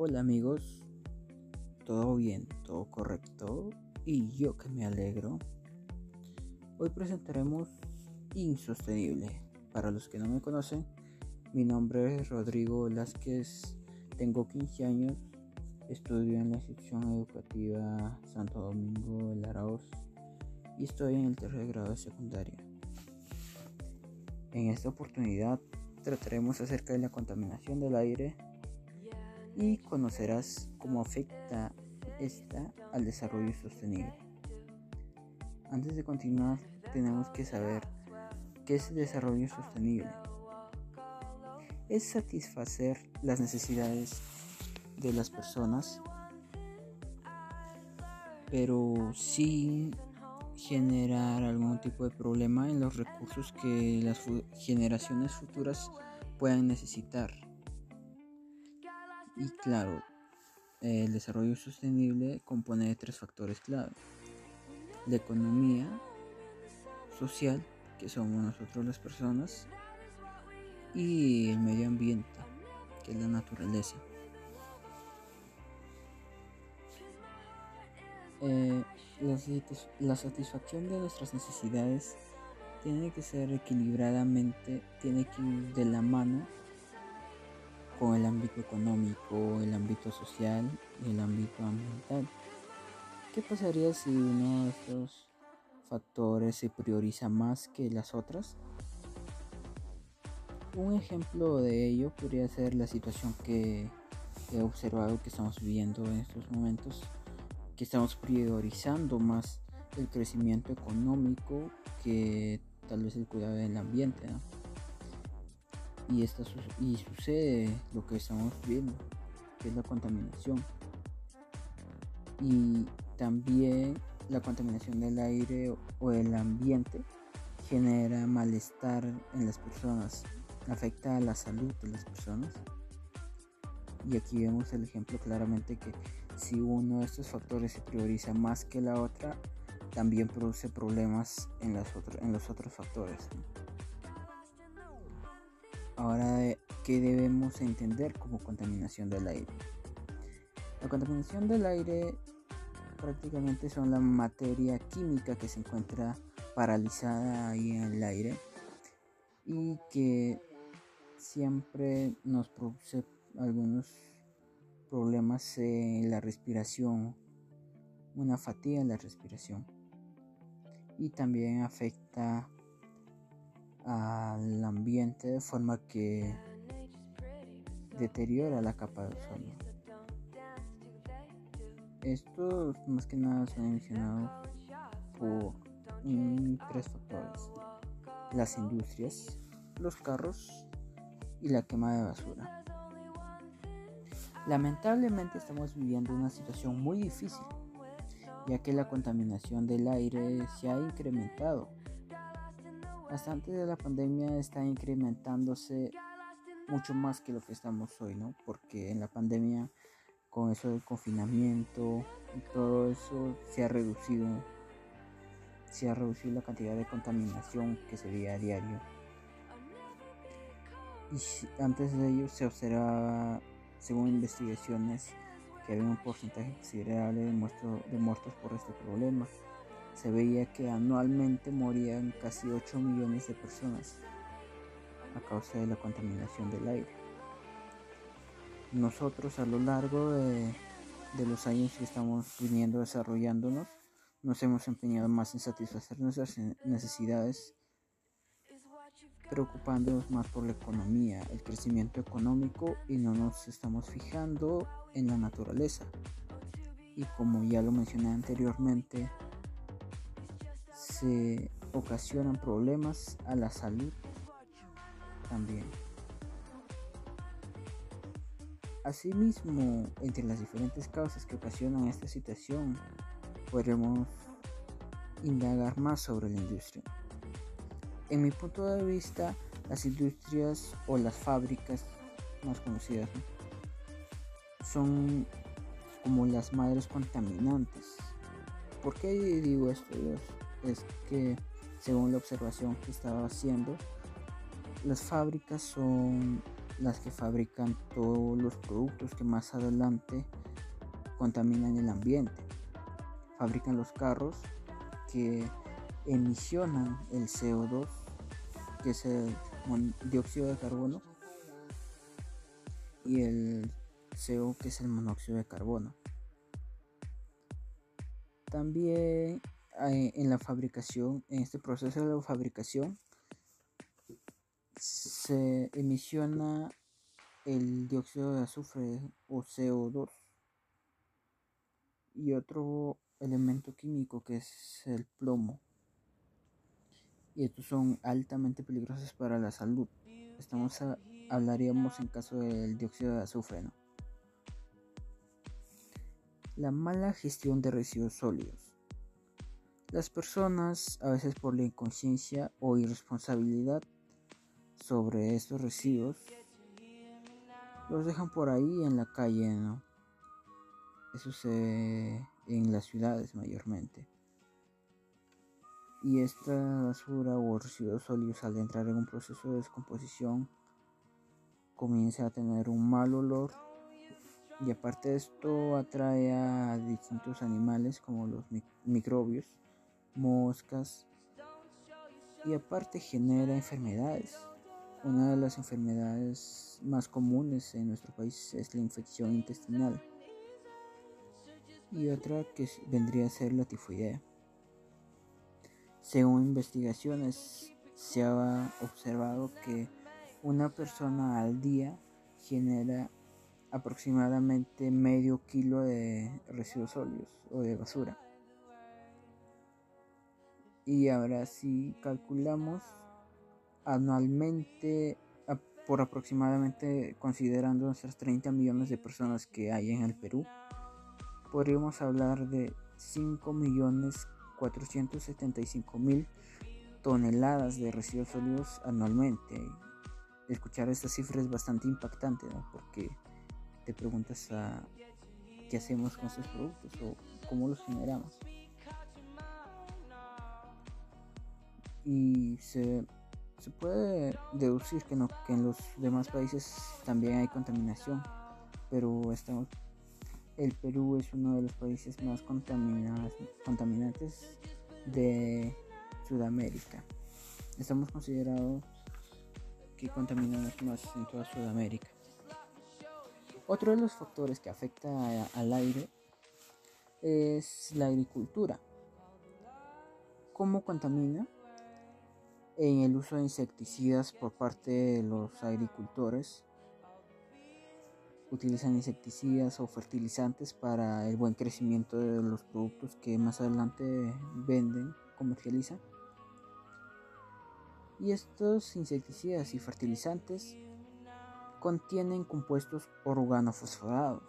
Hola amigos, todo bien, todo correcto y yo que me alegro. Hoy presentaremos Insostenible. Para los que no me conocen, mi nombre es Rodrigo Velázquez, tengo 15 años, estudio en la sección educativa Santo Domingo de Arauz y estoy en el tercer grado de secundaria. En esta oportunidad trataremos acerca de la contaminación del aire y conocerás cómo afecta esta al desarrollo sostenible. Antes de continuar, tenemos que saber qué es el desarrollo sostenible. Es satisfacer las necesidades de las personas, pero sin generar algún tipo de problema en los recursos que las generaciones futuras puedan necesitar. Y claro, el desarrollo sostenible compone de tres factores clave. La economía social, que somos nosotros las personas, y el medio ambiente, que es la naturaleza. Eh, la, satisfacción de nuestras necesidades tiene que ser equilibradamente, tiene que ir de la mano con el ámbito económico, el ámbito social y el ámbito ambiental. ¿Qué pasaría si uno de estos factores se prioriza más que las otras? Un ejemplo de ello podría ser la situación que he observado que estamos viviendo en estos momentos, que estamos priorizando más el crecimiento económico que tal vez el cuidado del ambiente y, esta, y sucede lo que estamos viendo, que es la contaminación. Y también la contaminación del aire o del ambiente genera malestar en las personas, afecta a la salud de las personas. Y aquí vemos el ejemplo claramente que si uno de estos factores se prioriza más que la otra, también produce problemas en, las en los otros factores. Ahora, ¿qué debemos entender como contaminación del aire? La contaminación del aire prácticamente son la materia química que se encuentra paralizada ahí en el aire y que siempre nos produce algunos problemas en la respiración, una fatiga en la respiración y también afecta al ambiente de forma que deteriora la capa de ozono. Estos más que nada son mencionados por tres factores. Las industrias, los carros y la quema de basura. Lamentablemente estamos viviendo una situación muy difícil, ya que la contaminación del aire se ha incrementado hasta antes de la pandemia está incrementándose mucho más que lo que estamos hoy, ¿no? Porque en la pandemia, con eso del confinamiento y todo eso, se ha reducido, se ha reducido la cantidad de contaminación que se veía a diario. Y antes de ello se observaba, según investigaciones, que había un porcentaje considerable de muertos por este problema se veía que anualmente morían casi 8 millones de personas a causa de la contaminación del aire. Nosotros a lo largo de, los años que estamos viniendo desarrollándonos, nos hemos empeñado más en satisfacer nuestras necesidades, preocupándonos más por la economía, el crecimiento económico y no nos estamos fijando en la naturaleza. Y como ya lo mencioné anteriormente, se ocasionan problemas a la salud también. Asimismo, entre las diferentes causas que ocasionan esta situación, podremos indagar más sobre la industria. En mi punto de vista, las industrias o las fábricas más conocidas son como las madres contaminantes. ¿Por qué digo esto? Dios? Es que según la observación que estaba haciendo, las fábricas son las que fabrican todos los productos que más adelante contaminan el ambiente. Fabrican los carros que emisionan el CO2, que es el dióxido de carbono, y el CO, que es el monóxido de carbono. También en la fabricación, en este proceso de fabricación, se emisiona el dióxido de azufre o CO2 y otro elemento químico que es el plomo. Y estos son altamente peligrosos para la salud. Estamos hablaríamos en caso del dióxido de azufre, La mala gestión de residuos sólidos. Las personas, a veces por la inconsciencia o irresponsabilidad sobre estos residuos, los dejan por ahí en la calle, ¿no? Eso se en las ciudades mayormente. Y esta basura o residuos sólidos al entrar en un proceso de descomposición comienza a tener un mal olor y aparte de esto atrae a distintos animales como los microbios, moscas y aparte genera enfermedades. Una de las enfermedades más comunes en nuestro país es la infección intestinal y otra que vendría a ser la tifoidea. Según investigaciones, se ha observado que una persona al día genera aproximadamente medio kilo de residuos sólidos o de basura. Y ahora si calculamos anualmente por aproximadamente considerando nuestras 30 millones de personas que hay en el Perú, podríamos hablar de 5.475.000 toneladas de residuos sólidos anualmente. Escuchar esta cifra es bastante impactante, porque te preguntas a qué hacemos con estos productos o cómo los generamos. Y se, se puede deducir que, no, que en los demás países también hay contaminación, pero estamos el Perú es uno de los países más contaminantes de Sudamérica. Estamos considerados que contaminamos más en toda Sudamérica. Otro de los factores que afecta al aire es la agricultura. ¿Cómo contamina? En el uso de insecticidas por parte de los agricultores utilizan insecticidas o fertilizantes para el buen crecimiento de los productos que más adelante venden, comercializan. Y estos insecticidas y fertilizantes contienen compuestos organofosforados.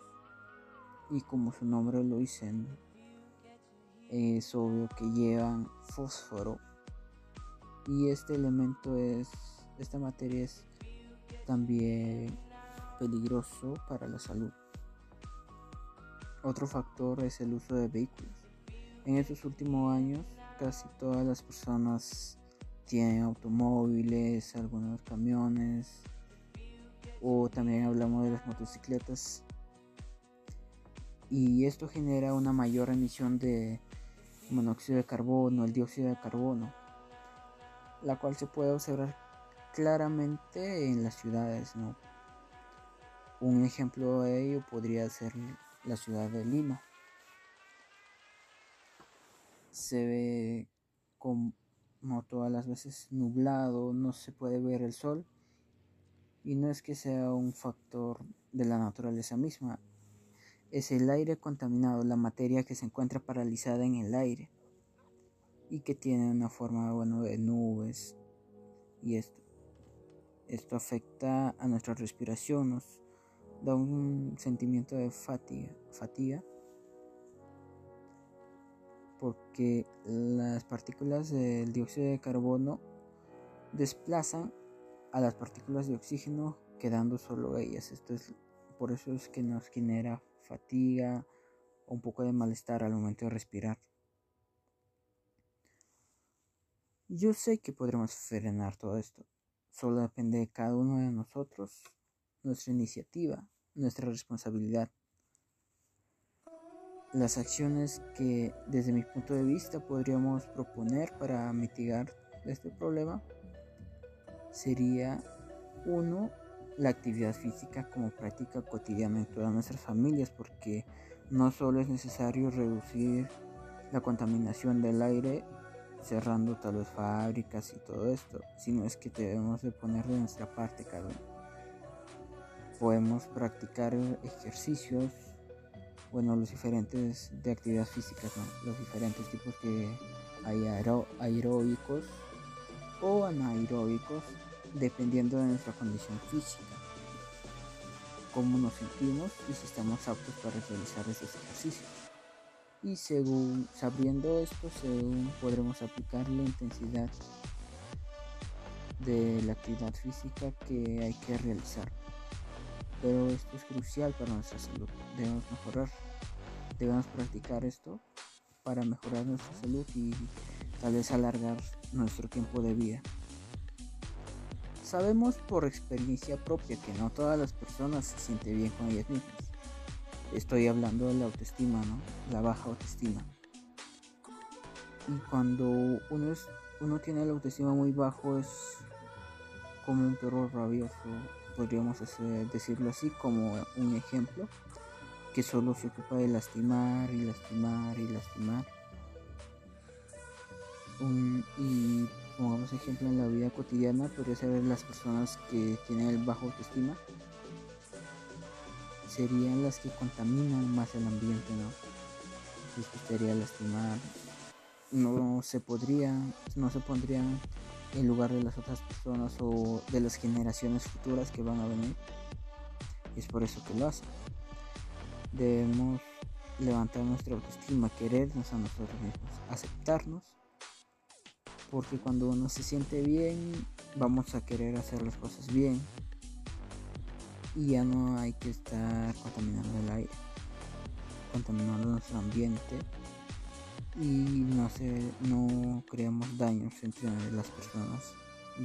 Y como su nombre lo dicen, es obvio que llevan fósforo. Y este elemento es, esta materia es también peligroso para la salud. Otro factor es el uso de vehículos. En estos últimos años casi todas las personas tienen automóviles, algunos camiones o también hablamos de las motocicletas y esto genera una mayor emisión de monóxido de carbono, el dióxido de carbono, la cual se puede observar claramente en las ciudades. Un ejemplo de ello podría ser la ciudad de Lima. Se ve como todas las veces nublado, no se puede ver el sol y no es que sea un factor de la naturaleza misma, es el aire contaminado, la materia que se encuentra paralizada en el aire y que tiene una forma bueno de nubes y esto esto afecta a nuestra respiración, nos da un sentimiento de fatiga, fatiga porque las partículas del dióxido de carbono desplazan a las partículas de oxígeno quedando solo ellas. Esto es por eso es que nos genera fatiga o un poco de malestar al momento de respirar. Yo sé que podremos frenar todo esto. Solo depende de cada uno de nosotros nuestra iniciativa, nuestra responsabilidad. Las acciones que desde mi punto de vista podríamos proponer para mitigar este problema sería uno la actividad física como práctica cotidiana en todas nuestras familias porque no solo es necesario reducir la contaminación del aire cerrando tal vez fábricas y todo esto, sino es que debemos de poner de nuestra parte cada uno. Podemos practicar ejercicios, bueno, los diferentes de actividad física, los diferentes tipos que hay aeróbicos o anaeróbicos, dependiendo de nuestra condición física, cómo nos sentimos y si estamos aptos para realizar esos ejercicios y según sabiendo esto según podremos aplicar la intensidad de la actividad física que hay que realizar. Pero esto es crucial para nuestra salud. Debemos mejorar debemos practicar esto para mejorar nuestra salud y tal vez alargar nuestro tiempo de vida. Sabemos por experiencia propia que no todas las personas se sienten bien con ellas mismas Estoy hablando de la autoestima, ¿no? La baja autoestima. Y cuando uno, es, uno tiene la autoestima muy bajo es como un perro rabioso, podríamos decirlo así, como un ejemplo, que solo se ocupa de lastimar y lastimar y lastimar. y pongamos ejemplo en la vida cotidiana, podría ser las personas que tienen el bajo autoestima serían las que contaminan más el ambiente, ¿no? Les gustaría lastimar, no se podría, no se pondrían en lugar de las otras personas o de las generaciones futuras que van a venir. Es por eso que lo hacen. Debemos levantar nuestra autoestima, querernos a nosotros mismos, aceptarnos, porque cuando uno se siente bien, vamos a querer hacer las cosas bien, y ya no hay que estar contaminando el aire, contaminando nuestro ambiente y no, creamos daños entre las personas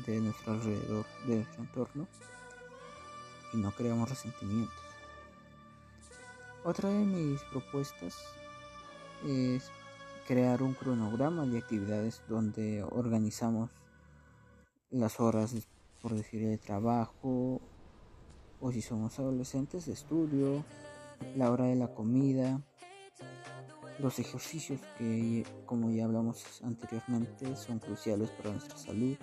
de nuestro alrededor, de nuestro entorno y no creamos resentimientos. Otra de mis propuestas es crear un cronograma de actividades donde organizamos las horas, por decir, de trabajo o si somos adolescentes estudio, la hora de la comida, los ejercicios que como ya hablamos anteriormente son cruciales para nuestra salud,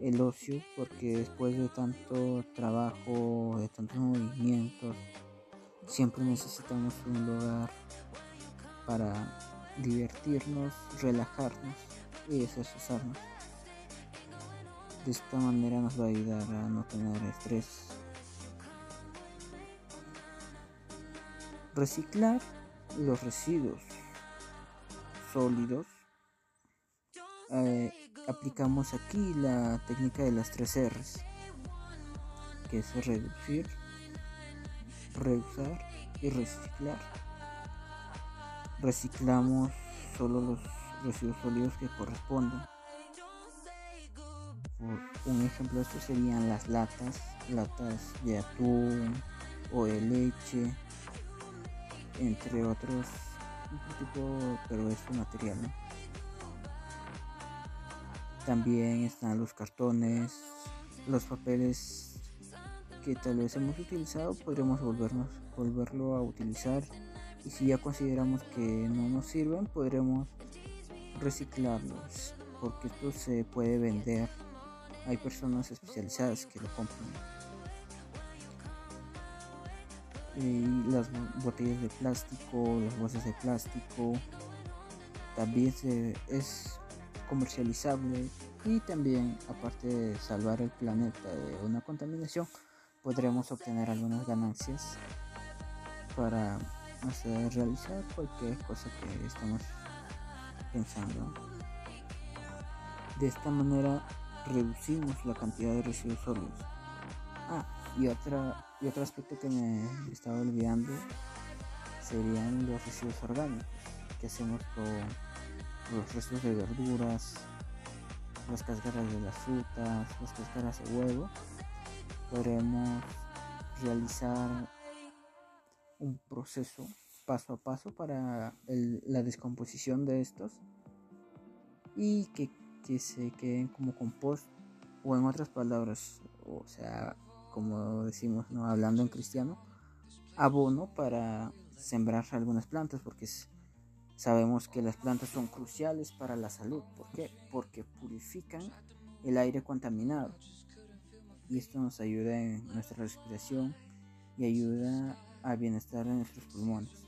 el ocio porque después de tanto trabajo, de tantos movimientos, siempre necesitamos un lugar para divertirnos, relajarnos y desasusarnos. De esta manera nos va a ayudar a no tener estrés Reciclar los residuos sólidos. Eh, aplicamos aquí la técnica de las tres R's, que es reducir, reusar y reciclar. Reciclamos solo los residuos sólidos que corresponden. Por un ejemplo, esto serían las latas, latas de atún o de leche, entre otros tipo, pero es un material, También están los cartones, los papeles que tal vez hemos utilizado, podríamos volvernos, volverlo a utilizar. Y si ya consideramos que no nos sirven, podremos reciclarlos porque esto se puede vender. Hay personas especializadas que lo compran las botellas de plástico, las bolsas de plástico, también es comercializable y también aparte de salvar el planeta de una contaminación podremos obtener algunas ganancias para hacer, realizar cualquier cosa que estamos pensando. De esta manera reducimos la cantidad de residuos sólidos. Ah, y otra y otro aspecto que me estaba olvidando serían los residuos orgánicos que hacemos con los restos de verduras, las cáscaras de las frutas, las cáscaras de huevo. Podremos realizar un proceso paso a paso para la descomposición de estos y que, que se queden como compost o en otras palabras, o sea, como decimos, ¿no? hablando en cristiano, abono para sembrar algunas plantas porque sabemos que las plantas son cruciales para la salud. ¿Por qué? Porque purifican el aire contaminado y esto nos ayuda en nuestra respiración y ayuda al bienestar de nuestros pulmones.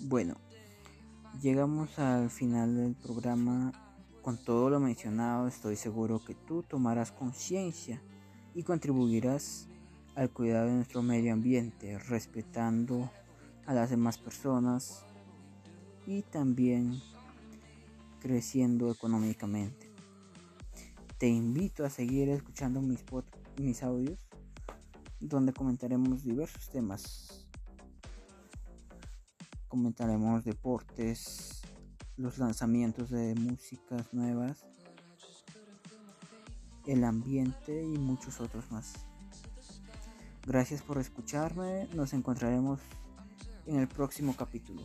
Bueno, llegamos al final del programa. Con todo lo mencionado, estoy seguro que tú tomarás conciencia y contribuirás al cuidado de nuestro medio ambiente, respetando a las demás personas y también creciendo económicamente. Te invito a seguir escuchando mis, mis audios donde comentaremos diversos temas. Comentaremos deportes, los lanzamientos de músicas nuevas, el ambiente y muchos otros más. Gracias por escucharme, nos encontraremos en el próximo capítulo.